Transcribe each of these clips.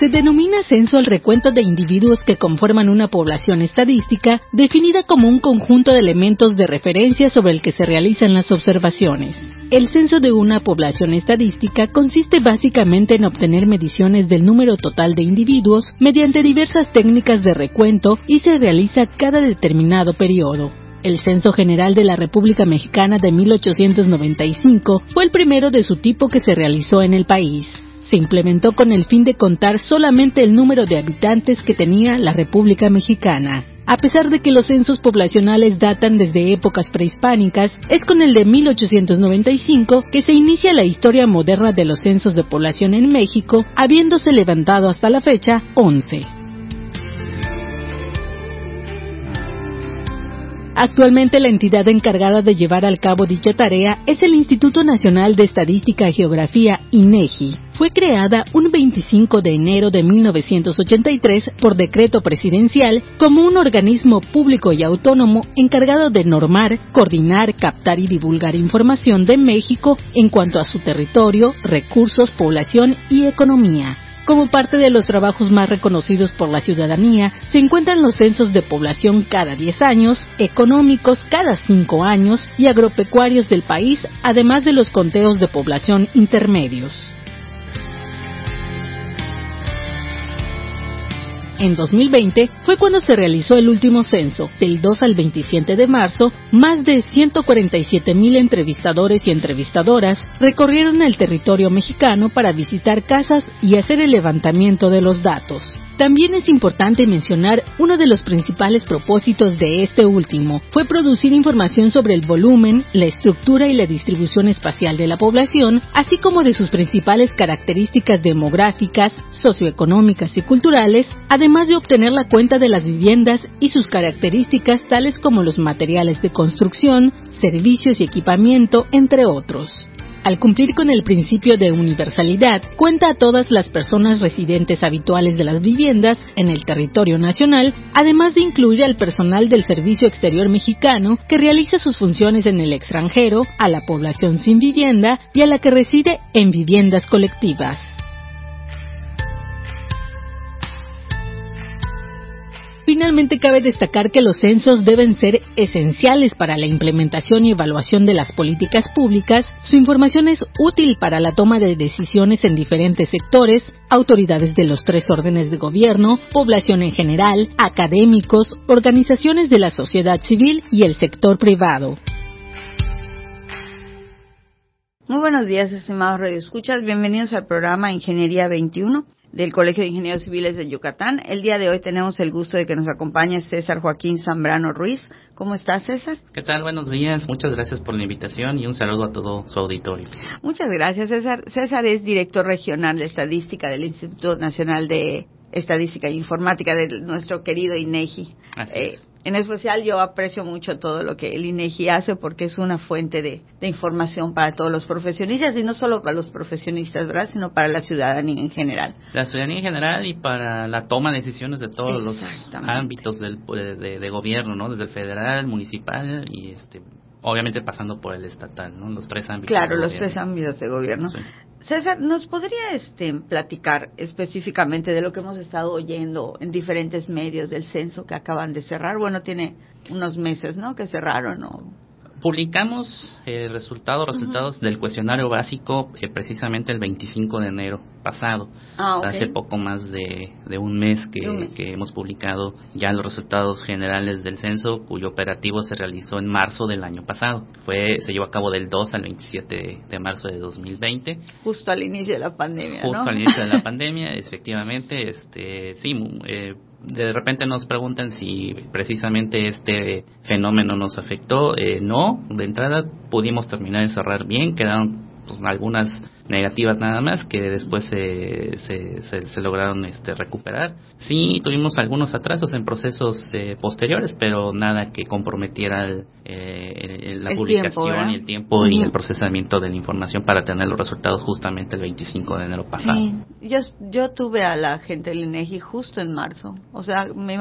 Se denomina censo al recuento de individuos que conforman una población estadística definida como un conjunto de elementos de referencia sobre el que se realizan las observaciones. El censo de una población estadística consiste básicamente en obtener mediciones del número total de individuos mediante diversas técnicas de recuento y se realiza cada determinado periodo. El Censo General de la República Mexicana de 1895 fue el primero de su tipo que se realizó en el país se implementó con el fin de contar solamente el número de habitantes que tenía la República Mexicana. A pesar de que los censos poblacionales datan desde épocas prehispánicas, es con el de 1895 que se inicia la historia moderna de los censos de población en México, habiéndose levantado hasta la fecha 11. Actualmente la entidad encargada de llevar al cabo dicha tarea es el Instituto Nacional de Estadística y Geografía, INEGI. Fue creada un 25 de enero de 1983 por decreto presidencial como un organismo público y autónomo encargado de normar, coordinar, captar y divulgar información de México en cuanto a su territorio, recursos, población y economía. Como parte de los trabajos más reconocidos por la ciudadanía, se encuentran los censos de población cada 10 años, económicos cada 5 años y agropecuarios del país, además de los conteos de población intermedios. En 2020 fue cuando se realizó el último censo. Del 2 al 27 de marzo, más de 147 mil entrevistadores y entrevistadoras recorrieron el territorio mexicano para visitar casas y hacer el levantamiento de los datos. También es importante mencionar uno de los principales propósitos de este último. Fue producir información sobre el volumen, la estructura y la distribución espacial de la población, así como de sus principales características demográficas, socioeconómicas y culturales, además de obtener la cuenta de las viviendas y sus características tales como los materiales de construcción, servicios y equipamiento, entre otros al cumplir con el principio de universalidad, cuenta a todas las personas residentes habituales de las viviendas en el territorio nacional, además de incluir al personal del Servicio Exterior Mexicano que realiza sus funciones en el extranjero, a la población sin vivienda y a la que reside en viviendas colectivas. Finalmente, cabe destacar que los censos deben ser esenciales para la implementación y evaluación de las políticas públicas. Su información es útil para la toma de decisiones en diferentes sectores, autoridades de los tres órdenes de gobierno, población en general, académicos, organizaciones de la sociedad civil y el sector privado. Muy buenos días, estimados radioescuchas. Bienvenidos al programa Ingeniería 21 del Colegio de Ingenieros Civiles de Yucatán. El día de hoy tenemos el gusto de que nos acompañe César Joaquín Zambrano Ruiz. ¿Cómo estás, César? ¿Qué tal? Buenos días. Muchas gracias por la invitación y un saludo a todo su auditorio. Muchas gracias, César. César es director regional de estadística del Instituto Nacional de Estadística e Informática de nuestro querido INEGI. Así eh, en especial yo aprecio mucho todo lo que el INEGI hace porque es una fuente de, información para todos los profesionistas y no solo para los profesionistas, ¿verdad? Sino para la ciudadanía en general. La ciudadanía en general y para la toma de decisiones de todos los ámbitos del, de, gobierno, ¿no? Desde el federal, municipal y este obviamente pasando por el estatal, ¿no? Los tres ámbitos. Claro, los tres ámbitos de gobierno. César, ¿nos podría este, platicar específicamente de lo que hemos estado oyendo en diferentes medios del censo que acaban de cerrar? Bueno, tiene unos meses, ¿no? Que cerraron, ¿no? Publicamos el eh, resultado, resultados del cuestionario básico eh, precisamente el 25 de enero pasado. Ah, Hace poco más de, un mes que, que, hemos publicado ya los resultados generales del censo, cuyo operativo se realizó en marzo del año pasado. Fue Se llevó a cabo del 2 al 27 de marzo de 2020. Justo al inicio de la pandemia, Justo al inicio de la pandemia, efectivamente. este Sí, eh, de repente nos preguntan si precisamente este fenómeno nos afectó. Eh, no, de entrada pudimos terminar de cerrar bien, quedaron pues, algunas negativas nada más que después se, se, lograron este, recuperar. Sí, tuvimos algunos atrasos en procesos eh, posteriores, pero nada que comprometiera eh, la publicación y el tiempo y el procesamiento de la información para tener los resultados justamente el 25 de enero pasado. Sí. Yo, yo tuve a la gente del INEGI justo en marzo. O sea, me,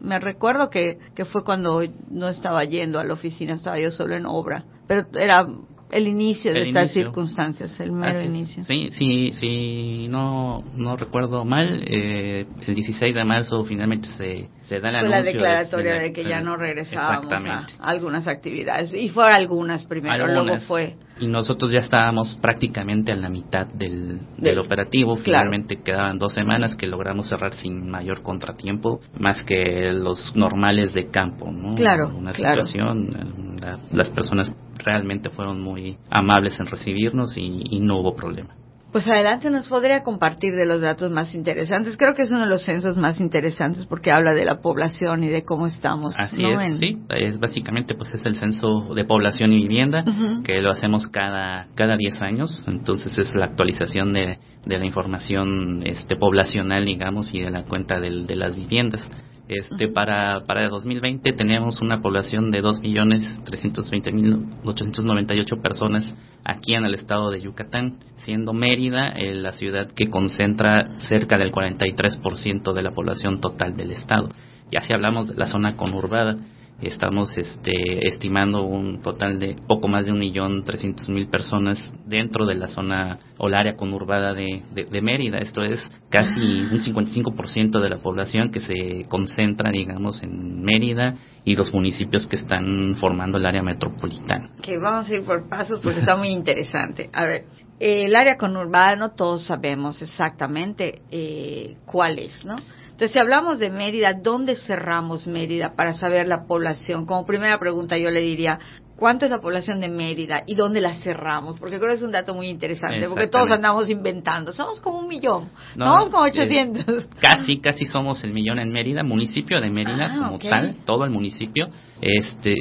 me recuerdo que, que fue cuando no estaba yendo a la oficina, estaba yo solo en obra. Pero era el inicio de estas circunstancias, el mero inicio. Sí, sí, sí, no, no recuerdo mal, eh, el 16 de marzo finalmente se, se da la Fue la declaratoria de, que ya no regresábamos a algunas actividades, y fueron algunas primero, luego fue... Y nosotros ya estábamos prácticamente a la mitad del, del operativo, finalmente quedaban dos semanas que logramos cerrar sin mayor contratiempo, más que los normales de campo, ¿no? Claro, Una claro. situación, las personas realmente fueron muy amables en recibirnos y, no hubo problema. Pues adelante nos podría compartir de los datos más interesantes. Creo que es uno de los censos más interesantes porque habla de la población y de cómo estamos. Así es, sí. Es básicamente pues es el censo de población y vivienda que lo hacemos cada cada 10 años. Entonces es la actualización de, de la información este poblacional, digamos, y de la cuenta de las viviendas. Este, para, para 2020 tenemos una población de 2.320.898 personas aquí en el estado de Yucatán, siendo Mérida eh, la ciudad que concentra cerca del 43% de la población total del estado. Y así hablamos de la zona conurbada, estamos este, estimando un total de poco más de un millón trescientos mil personas dentro de la zona o el área conurbada de, de, Mérida. Esto es casi un 55% de la población que se concentra, digamos, en Mérida y los municipios que están formando el área metropolitana. Que vamos a ir por pasos porque está muy interesante. A ver, el área conurbada no todos sabemos exactamente eh, cuál es, ¿no? Entonces, si hablamos de Mérida, ¿dónde cerramos Mérida para saber la población? Como primera pregunta yo le diría, ¿cuánto es la población de Mérida y dónde la cerramos? Porque creo que es un dato muy interesante, porque todos andamos inventando. Somos como un millón, somos como 800. casi, casi somos el millón en Mérida, municipio de Mérida ah, como tal, todo el municipio. Este,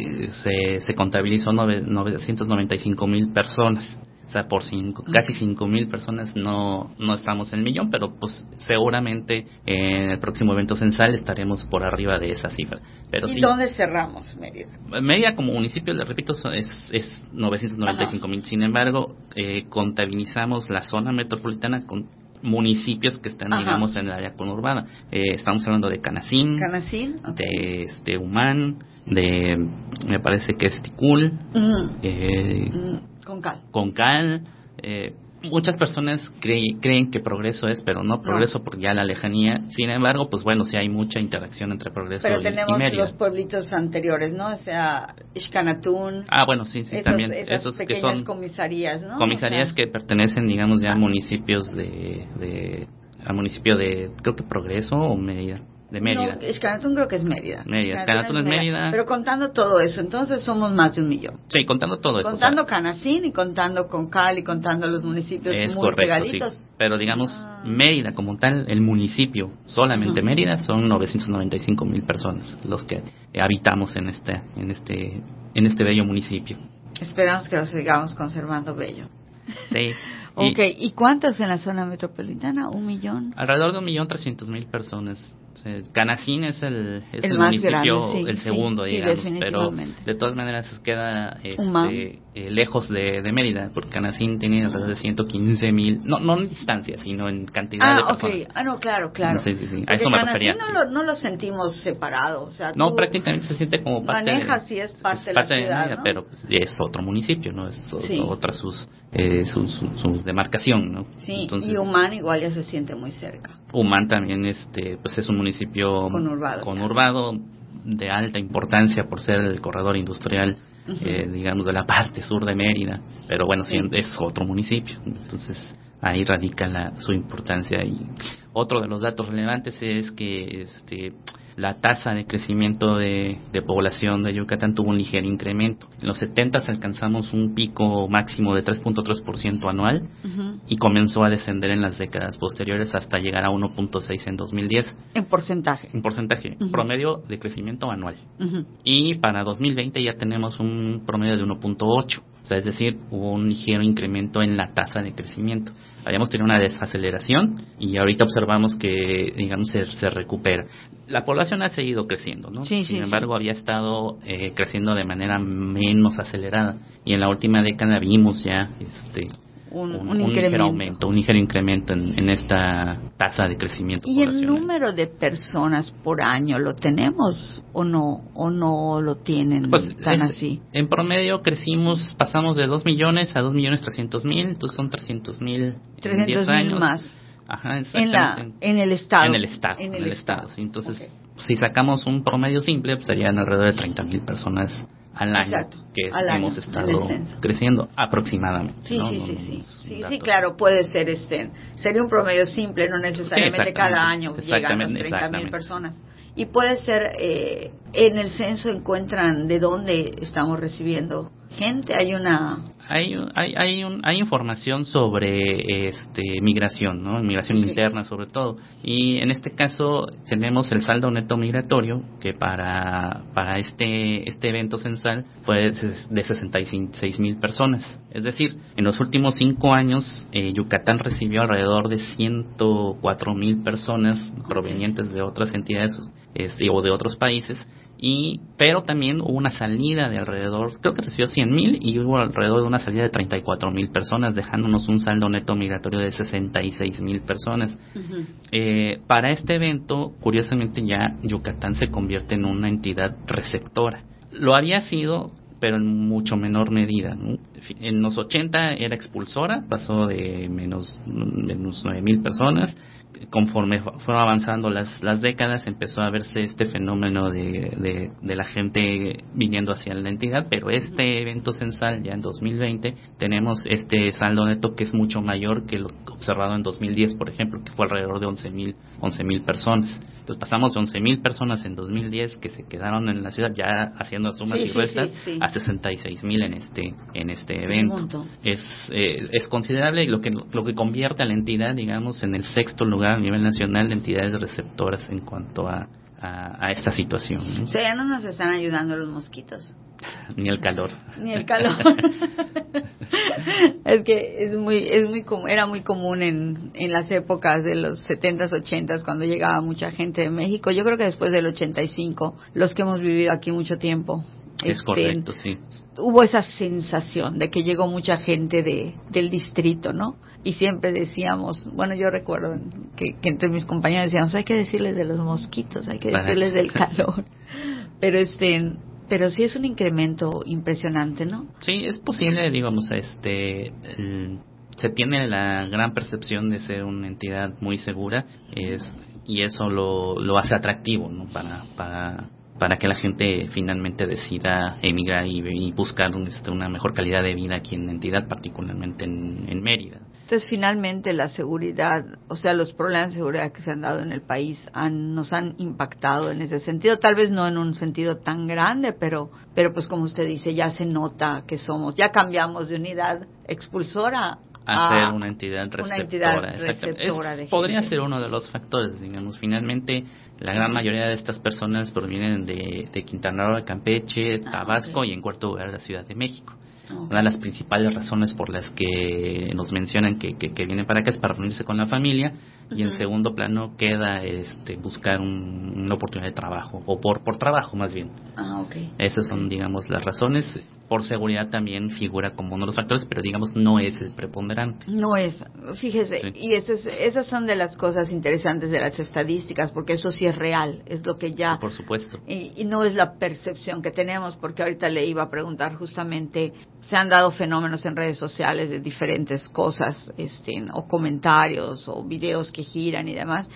se, se contabilizó 995 mil personas por cinco, casi cinco mil personas no, no estamos en el millón, pero pues seguramente en el próximo evento censal estaremos por arriba de esa cifra. Pero ¿Y dónde cerramos Mérida? Mérida como municipio, le repito, es, es 995 mil. Sin embargo, eh, contabilizamos la zona metropolitana con municipios que están, digamos, en el área conurbada. Eh, estamos hablando de Canacín, de este, Humán, de, me parece que es Ticul, eh, mm. Con cal. Con cal. Eh, muchas personas creen que progreso es, pero no progreso porque ya la lejanía. Sin embargo, pues bueno, sí hay mucha interacción entre progreso pero y tenemos los pueblitos anteriores, ¿no? O sea, Ishkanatún. Ah, bueno, sí, sí, también. esos que son comisarías, ¿no? Comisarías que pertenecen, digamos, ya a municipios de, de, al municipio de, creo que Progreso o Medida de Mérida. No, Escanatún creo que es Mérida. Mérida, Escanatún es Mérida. Pero contando todo eso, entonces somos más de un millón. Sí, contando todo eso. Contando Canacín y contando Concal y contando los municipios es muy pegaditos. Pero digamos, ah. Mérida como tal, el municipio, solamente Mérida, son 995 mil personas los que habitamos en este, en este, en este bello municipio. Esperamos que lo sigamos conservando bello. Sí. ok, ¿y cuántas en la zona metropolitana? ¿Un millón? Alrededor de un millón trescientos mil personas Canacín es el, es el, municipio, el segundo, digamos, pero de todas maneras queda este, eh, lejos de, de, Mérida, porque Canacín tiene alrededor de 115 mil, no, no en distancia, sino en cantidad ah, de personas. Okay. Ah, no, claro, claro. Sí, sí, sí. A eso me refería. No lo, no lo sentimos separado, o sea, No, prácticamente se siente como parte maneja, de, sí es parte, de la ciudad, pero pues, es otro municipio, ¿no? Es otra sus, eh, su, su, demarcación, ¿no? Sí, Entonces, y Humán igual ya se siente muy cerca. Humán también, este, pues es un municipio conurbado, de alta importancia por ser el corredor industrial, eh, digamos, de la parte sur de Mérida, pero bueno, es otro municipio, entonces ahí radica la, su importancia. Y otro de los datos relevantes es que este, la tasa de crecimiento de, población de Yucatán tuvo un ligero incremento. En los 70 alcanzamos un pico máximo de 3.3% anual y comenzó a descender en las décadas posteriores hasta llegar a 1.6 en 2010. En porcentaje. En porcentaje, promedio de crecimiento anual. Y para 2020 ya tenemos un promedio de 1.8 O sea, es decir, hubo un ligero incremento en la tasa de crecimiento. Habíamos tenido una desaceleración y ahorita observamos que, digamos, se, recupera. La población ha seguido creciendo, ¿no? Sin embargo, había estado eh, creciendo de manera menos acelerada y en la última década vimos ya este, un, ligero aumento, un ligero incremento en, esta tasa de crecimiento. ¿Y el número de personas por año lo tenemos o no o no lo tienen pues, tan así? En promedio crecimos, pasamos de 2 millones a 2 millones 300 mil, entonces son 300 mil 300 mil más. Ajá, en, la, en el estado. En el estado. En el, estado. Entonces, si sacamos un promedio simple, pues serían alrededor de 30 mil personas al año que hemos estado creciendo aproximadamente. Sí, sí, sí, sí, sí, sí, claro, puede ser este, sería un promedio simple, no necesariamente cada año llegan las 30 mil personas. Y puede ser, eh, en el censo encuentran de dónde estamos recibiendo gente, hay una hay, hay, hay, un, hay información sobre este, migración, ¿no? migración interna sobre todo. Y en este caso tenemos el saldo neto migratorio, que para, para este, este evento censal fue de 66 mil personas. Es decir, en los últimos cinco años, eh, Yucatán recibió alrededor de 104 mil personas provenientes de otras entidades este, o de otros países y pero también hubo una salida de alrededor, creo que recibió 100 mil y hubo alrededor de una salida de 34 mil personas, dejándonos un saldo neto migratorio de 66 mil personas. eh, para este evento, curiosamente ya Yucatán se convierte en una entidad receptora. Lo había sido, pero en mucho menor medida. En los 80 era expulsora, pasó de menos, menos 9 mil personas conforme fueron avanzando las, las décadas empezó a verse este fenómeno de, de, la gente viniendo hacia la entidad, pero este evento censal ya en 2020 tenemos este saldo neto que es mucho mayor que lo observado en 2010, por ejemplo, que fue alrededor de 11.000 11 mil personas. Entonces pasamos de 11.000 personas en 2010 que se quedaron en la ciudad ya haciendo sumas y restas a 66.000 en este en este evento. Es eh, es considerable lo que lo que convierte a la entidad, digamos, en el sexto lugar a nivel nacional de entidades receptoras en cuanto a, a, esta situación. O sea, ya no nos están ayudando los mosquitos. Ni el calor. Ni el calor. es que es muy, es muy era muy común en, en las épocas de los 70s, 80s, cuando llegaba mucha gente de México. Yo creo que después del 85, los que hemos vivido aquí mucho tiempo. Es este, correcto, sí hubo esa sensación de que llegó mucha gente de, del distrito, ¿no? Y siempre decíamos, bueno, yo recuerdo que, entre mis compañeros decíamos, hay que decirles de los mosquitos, hay que decirles del calor. Pero este, pero sí es un incremento impresionante, ¿no? Sí, es posible, digamos, este, se tiene la gran percepción de ser una entidad muy segura, es, y eso lo, lo hace atractivo, ¿no? Para, para para que la gente finalmente decida emigrar y, buscar este, una mejor calidad de vida aquí en la entidad, particularmente en, Mérida. Entonces, finalmente, la seguridad, o sea, los problemas de seguridad que se han dado en el país han, nos han impactado en ese sentido, tal vez no en un sentido tan grande, pero, pero pues como usted dice, ya se nota que somos, ya cambiamos de unidad expulsora a, ser una entidad receptora. podría ser uno de los factores, digamos. Finalmente, la gran mayoría de estas personas provienen de, de Quintana Roo, Campeche, ah, Tabasco y en cuarto lugar la Ciudad de México. Una de las principales razones por las que nos mencionan que, que, vienen para acá es para reunirse con la familia y en segundo plano queda este, buscar una oportunidad de trabajo o por, por trabajo más bien. Ah, okay. Esas son, digamos, las razones por seguridad también figura como uno de los factores, pero digamos no es el preponderante. No es, fíjese, y esas son de las cosas interesantes de las estadísticas, porque eso sí es real, es lo que ya... por supuesto. Y, no es la percepción que tenemos, porque ahorita le iba a preguntar justamente, se han dado fenómenos en redes sociales de diferentes cosas, este, o comentarios, o videos que giran y demás,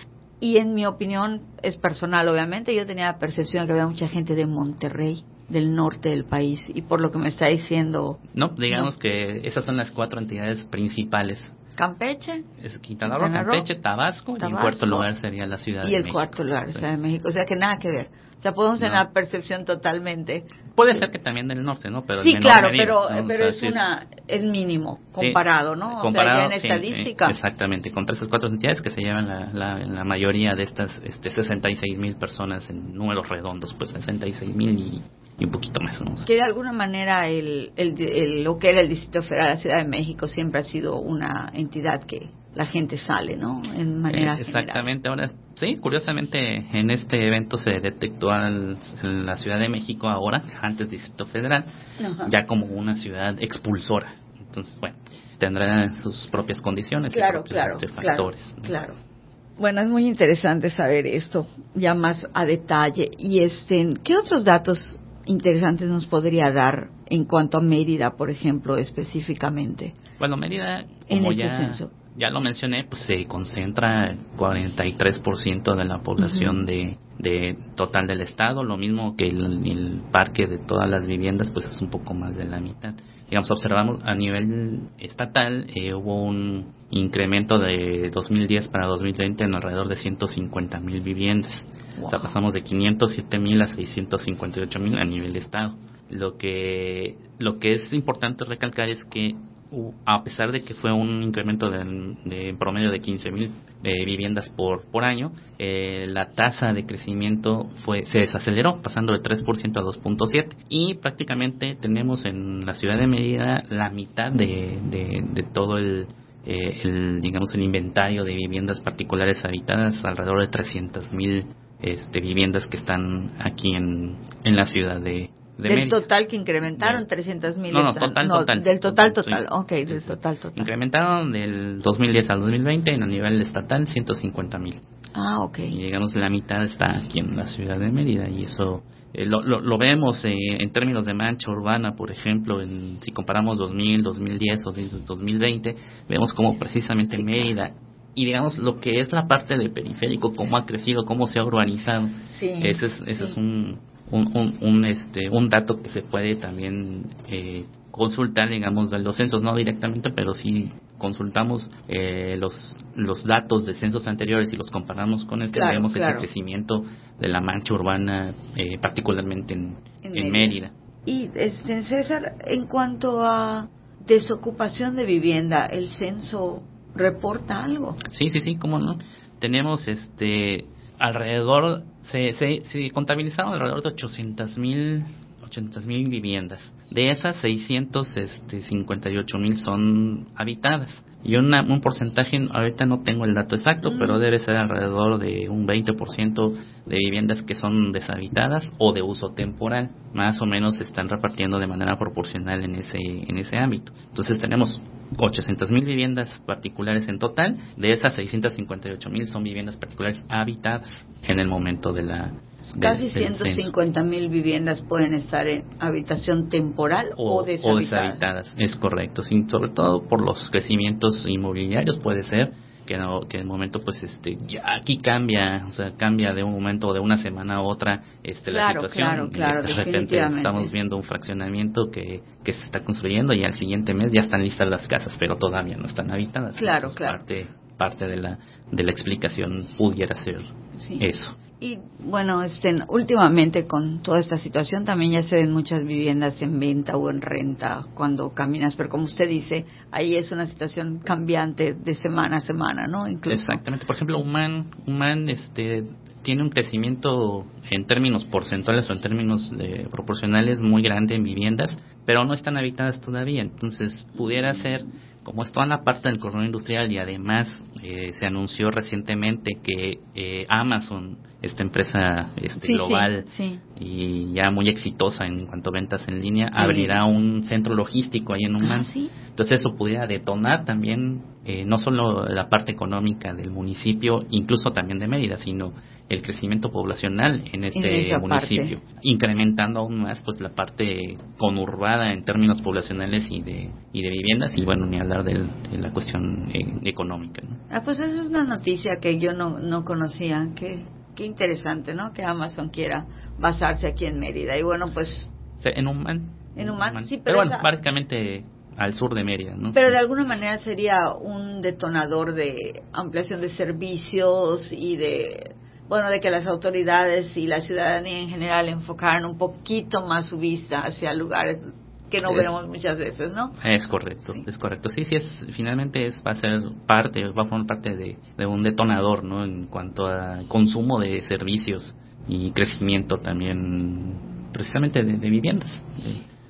y en mi opinión es personal, obviamente, yo tenía la percepción de que había mucha gente de Monterrey del norte del país y por lo que me está diciendo. No, digamos que esas son las cuatro entidades principales. Campeche. Es Quintana Roo, Campeche, Tabasco, y en cuarto lugar sería la Ciudad de México. Y el cuarto lugar, Ciudad de México. O sea que nada que ver. O sea, podemos tener una percepción totalmente. Puede ser que también del norte, ¿no? Pero sí, claro, pero, pero es, una, es mínimo comparado, ¿no? o sea, ya en estadística. exactamente, contra esas cuatro entidades que se llevan la, la, mayoría de estas este, 66 mil personas en números redondos, pues 66 mil y y un poquito más. ¿no? Que de alguna manera el, el, lo que era el Distrito Federal de la Ciudad de México siempre ha sido una entidad que la gente sale, ¿no? En manera eh, Exactamente, ahora sí, curiosamente en este evento se detectó en la Ciudad de México ahora, antes Distrito Federal, ya como una ciudad expulsora. Entonces, bueno, tendrá sus propias condiciones claro, y claro, este, factores. Claro, Bueno, es muy interesante saber esto ya más a detalle. Y este, ¿qué otros datos interesantes nos podría dar en cuanto a Mérida, por ejemplo, específicamente? Bueno, Mérida, en este ya, censo. Ya lo mencioné, pues se concentra el 43% de la población de, de total del estado, lo mismo que el, el, parque de todas las viviendas, pues es un poco más de la mitad. Digamos, observamos a nivel estatal eh, hubo un incremento de 2010 para 2020 en alrededor de 150 mil viviendas. O sea, pasamos de 507 mil a 658 mil a nivel estado. Lo que, lo que es importante recalcar es que a pesar de que fue un incremento de, promedio de 15 mil eh, viviendas por, por año, eh, la tasa de crecimiento fue se desaceleró, pasando de 3% a 2.7%. Y prácticamente tenemos en la ciudad de Mérida la mitad de, de, todo el, eh, el, digamos, el inventario de viviendas particulares habitadas, alrededor de 300 mil este, viviendas que están aquí en, en la ciudad de, del total que incrementaron, 300 mil. No, no, total, total. Del total, total. ok, del total, total. Incrementaron del 2010 al 2020 en a nivel estatal 150 mil. Ah, ok. Y digamos la mitad está aquí en la ciudad de Mérida y eso eh, lo, lo, vemos eh, en términos de mancha urbana, por ejemplo, en, si comparamos 2000, 2010 o 2020, vemos como precisamente Mérida y digamos lo que es la parte del periférico, cómo ha crecido, cómo se ha urbanizado. Sí, ese es, ese es un, un, un, este, un dato que se puede también eh, consultar, digamos, los censos, no directamente, pero si consultamos eh, los, los datos de censos anteriores y los comparamos con este, vemos el crecimiento de la mancha urbana, eh, particularmente en, en, Mérida. Y, este, César, en cuanto a desocupación de vivienda, ¿el censo reporta algo? Sí, sí, sí, cómo no. Tenemos este alrededor se, se, se contabilizaron alrededor de 800 mil mil viviendas. De esas, 658 este, mil son habitadas. Y un porcentaje, ahorita no tengo el dato exacto, pero mm. debe ser alrededor de un 20% de viviendas que son deshabitadas o de uso temporal. Más o menos se están repartiendo de manera proporcional en ese, en ese ámbito. Entonces tenemos 800 mil viviendas particulares en total. De esas 658 mil son viviendas particulares habitadas en el momento de la. Casi 150 mil viviendas pueden estar en habitación temporal o, deshabitadas. Es correcto, sobre todo por los crecimientos inmobiliarios puede ser que, no, que en el momento pues este ya aquí cambia o sea cambia de un momento de una semana a otra este la situación. claro, de repente estamos viendo un fraccionamiento que, que se está construyendo y al siguiente mes ya están listas las casas pero todavía no están habitadas. Claro claro. parte parte de la de la explicación pudiera ser eso y bueno, este, últimamente con toda esta situación también ya se ven muchas viviendas en venta o en renta cuando caminas, pero como usted dice, ahí es una situación cambiante de semana a semana, ¿no? Exactamente. Por ejemplo, Human, Human este, tiene un crecimiento en términos porcentuales o en términos proporcionales muy grande en viviendas, pero no están habitadas todavía. Entonces, pudiera ser como es toda la parte del corredor industrial y además eh, se anunció recientemente que eh, Amazon esta empresa este, global y ya muy exitosa en cuanto a ventas en línea, abrirá un centro logístico ahí en Oman. Ah, Entonces eso pudiera detonar también eh, no solo la parte económica del municipio, incluso también de Mérida, sino el crecimiento poblacional en este municipio, incrementando aún más pues la parte conurbada en términos poblacionales y de y de viviendas y bueno ni hablar de, la cuestión eh, económica. Ah, pues esa es una noticia que yo no no conocía que qué interesante, ¿no? Que Amazon quiera basarse aquí en Mérida. Y bueno, pues... en Humán. En Humán, sí, pero... bueno, básicamente al sur de Mérida, ¿no? Pero de alguna manera sería un detonador de ampliación de servicios y de bueno, de que las autoridades y la ciudadanía en general enfocaran un poquito más su vista hacia lugares que no vemos muchas veces, ¿no? Es correcto, es correcto. Sí, sí, es, finalmente es, va a ser parte, va a formar parte de, de un detonador, ¿no? En cuanto a consumo de servicios y crecimiento también precisamente de, viviendas.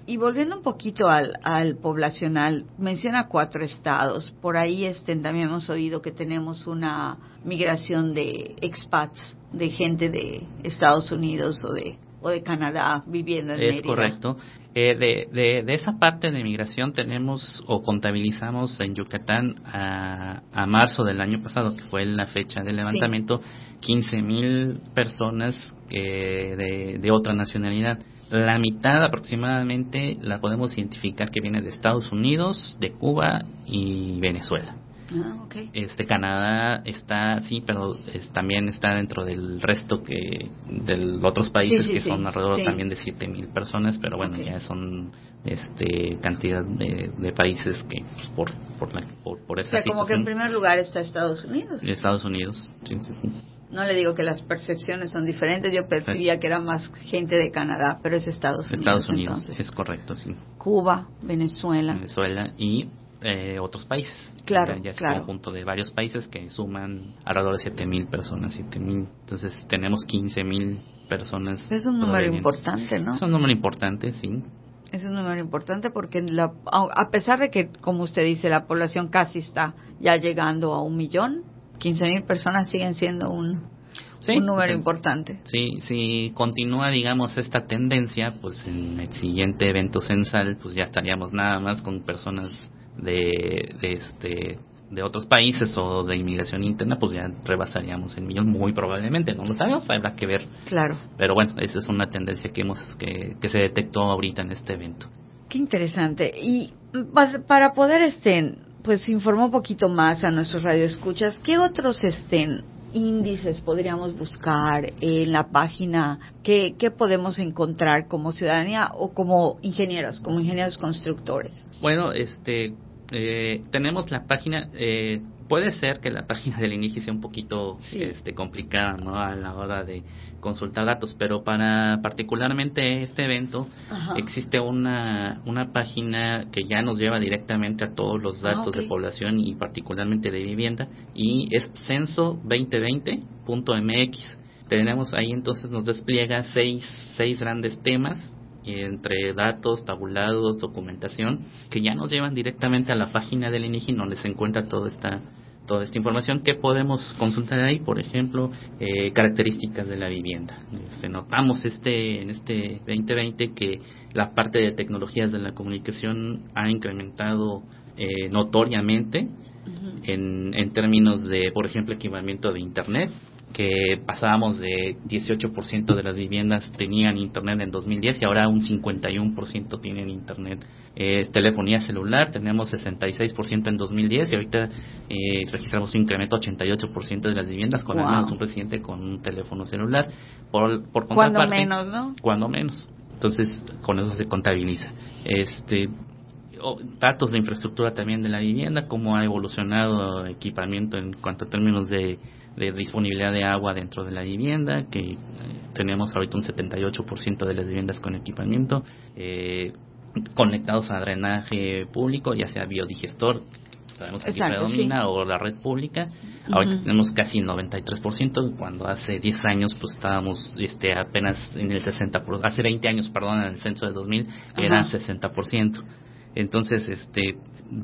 Y volviendo un poquito al, al poblacional, menciona cuatro estados. Por ahí este, también hemos oído que tenemos una migración de expats, de gente de Estados Unidos o de o de Canadá viviendo en es correcto. Eh, de, de, esa parte de migración tenemos o contabilizamos en Yucatán a, a marzo del año pasado, que fue la fecha del levantamiento, 15 mil personas de, de otra nacionalidad. La mitad aproximadamente la podemos identificar que viene de Estados Unidos, de Cuba y Venezuela. Ah, este Canadá está sí, pero también está dentro del resto que de otros países que son alrededor también de siete mil personas, pero bueno ya son este cantidad de, países que pues, por por, la, por, por esa o sea, como que en primer lugar está Estados Unidos. Estados Unidos, No le digo que las percepciones son diferentes, yo percibía que era más gente de Canadá, pero es Estados Unidos. Estados Unidos, es correcto, sí. Cuba, Venezuela. Venezuela y eh, otros países. Claro, ya, es un conjunto de varios países que suman alrededor de 7.000 personas, 7.000. Entonces tenemos 15.000 personas. Es un número importante, ¿no? Es un número importante, sí. Es un número importante porque la, a pesar de que, como usted dice, la población casi está ya llegando a un millón, 15.000 personas siguen siendo un, un número importante. Sí, si continúa, digamos, esta tendencia, pues en el siguiente evento censal, pues ya estaríamos nada más con personas de, de este de otros países o de inmigración interna, pues ya rebasaríamos el millón muy probablemente, no lo sabemos, habrá que ver. Claro. Pero bueno, esa es una tendencia que hemos que, que se detectó ahorita en este evento. Qué interesante. Y para poder este pues informar un poquito más a nuestros radioescuchas, ¿qué otros estén índices podríamos buscar en la página? ¿Qué, ¿Qué podemos encontrar como ciudadanía o como ingenieros, como ingenieros constructores? Bueno, este eh, tenemos la página, eh, puede ser que la página del INIGI sea un poquito este, complicada ¿no? a la hora de consultar datos, pero para particularmente este evento existe una, una página que ya nos lleva directamente a todos los ah, datos de población y particularmente de vivienda y es censo2020.mx. Tenemos ahí entonces nos despliega seis, seis grandes temas entre datos, tabulados, documentación, que ya nos llevan directamente a la página del INEGI, donde se encuentra toda esta toda esta información que podemos consultar ahí, por ejemplo, eh, características de la vivienda. Este, notamos este en este 2020 que la parte de tecnologías de la comunicación ha incrementado eh, notoriamente en, en términos de, por ejemplo, equipamiento de Internet que pasábamos de 18% de las viviendas tenían internet en 2010 y ahora un 51% tienen internet. Eh, telefonía celular tenemos 66% en 2010 y ahorita eh, registramos un incremento 88% de las viviendas con un residente con un teléfono celular. Por, por Cuando menos, ¿no? Cuando menos. Entonces, con eso se contabiliza. Este, datos de infraestructura también de la vivienda, cómo ha evolucionado equipamiento en cuanto a términos de de disponibilidad de agua dentro de la vivienda, que eh, tenemos ahorita un 78% de las viviendas con equipamiento, eh, conectados a drenaje público, ya sea biodigestor, sabemos que aquí predomina, o la red pública. Ahorita tenemos casi 93%, cuando hace 10 años pues estábamos este apenas en el 60%, hace 20 años, perdón, en el censo de 2000 era 60%. Entonces, este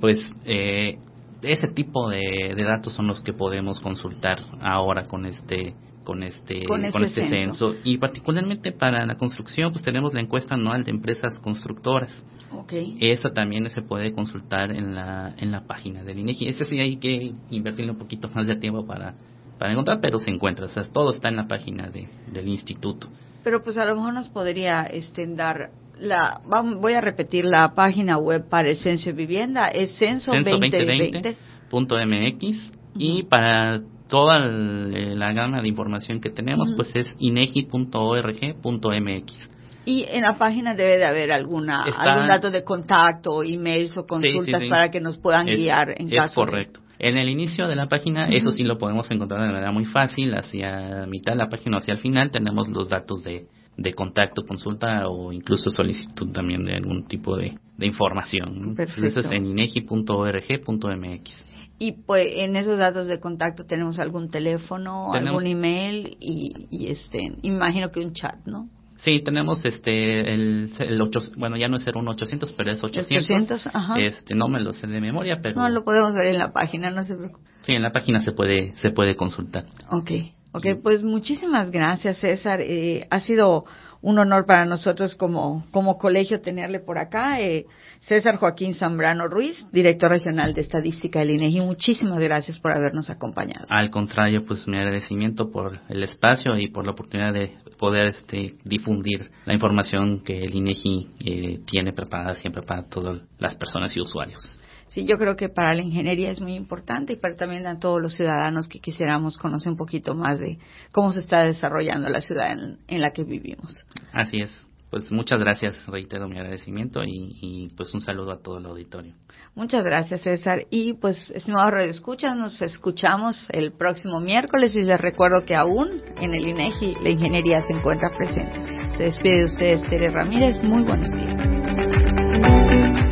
pues eh, ese tipo de, datos son los que podemos consultar ahora con este con este con este, este censo. y particularmente para la construcción pues tenemos la encuesta anual de empresas constructoras. Okay. esa también se puede consultar en la en la página del INEGI. Ese sí hay que invertirle un poquito más de tiempo para para encontrar pero se encuentra. O sea todo está en la página de, del instituto. Pero pues a lo mejor nos podría este, dar la voy a repetir la página web para el censo de vivienda es censo, censo 2020.mx y para toda la gama de información que tenemos pues es inegi.org.mx y en la página debe de haber alguna algún dato de contacto, emails o consultas para que nos puedan guiar en es correcto. En el inicio de la página, eso sí lo podemos encontrar de manera muy fácil, hacia mitad de la página o hacia el final tenemos los datos de, de contacto, consulta o incluso solicitud también de algún tipo de, de información. Eso es en inegi.org.mx. Y pues en esos datos de contacto tenemos algún teléfono, algún email y, y este, imagino que un chat, ¿no? Sí, tenemos este el, el bueno, ya no es 01800, pero es 800. 800 ajá. Este, no me lo sé de memoria, pero No, lo podemos ver en la página, no se preocupe. Sí, en la página se puede se puede consultar. Okay. Ok, pues muchísimas gracias, César. Eh, ha sido un honor para nosotros como, como colegio tenerle por acá. Eh, César Joaquín Zambrano Ruiz, director regional de estadística del INEGI. Muchísimas gracias por habernos acompañado. Al contrario, pues mi agradecimiento por el espacio y por la oportunidad de poder este, difundir la información que el INEGI eh, tiene preparada siempre para todas las personas y usuarios. Sí, yo creo que para la ingeniería es muy importante y para también a todos los ciudadanos que quisiéramos conocer un poquito más de cómo se está desarrollando la ciudad en, la que vivimos. Así es. Pues muchas gracias, reitero mi agradecimiento y, pues un saludo a todo el auditorio. Muchas gracias, César. Y pues, estimados radioescuchas, nos escuchamos el próximo miércoles y les recuerdo que aún en el INEGI la ingeniería se encuentra presente. Se despide de ustedes, Tere Ramírez. Muy buenos días.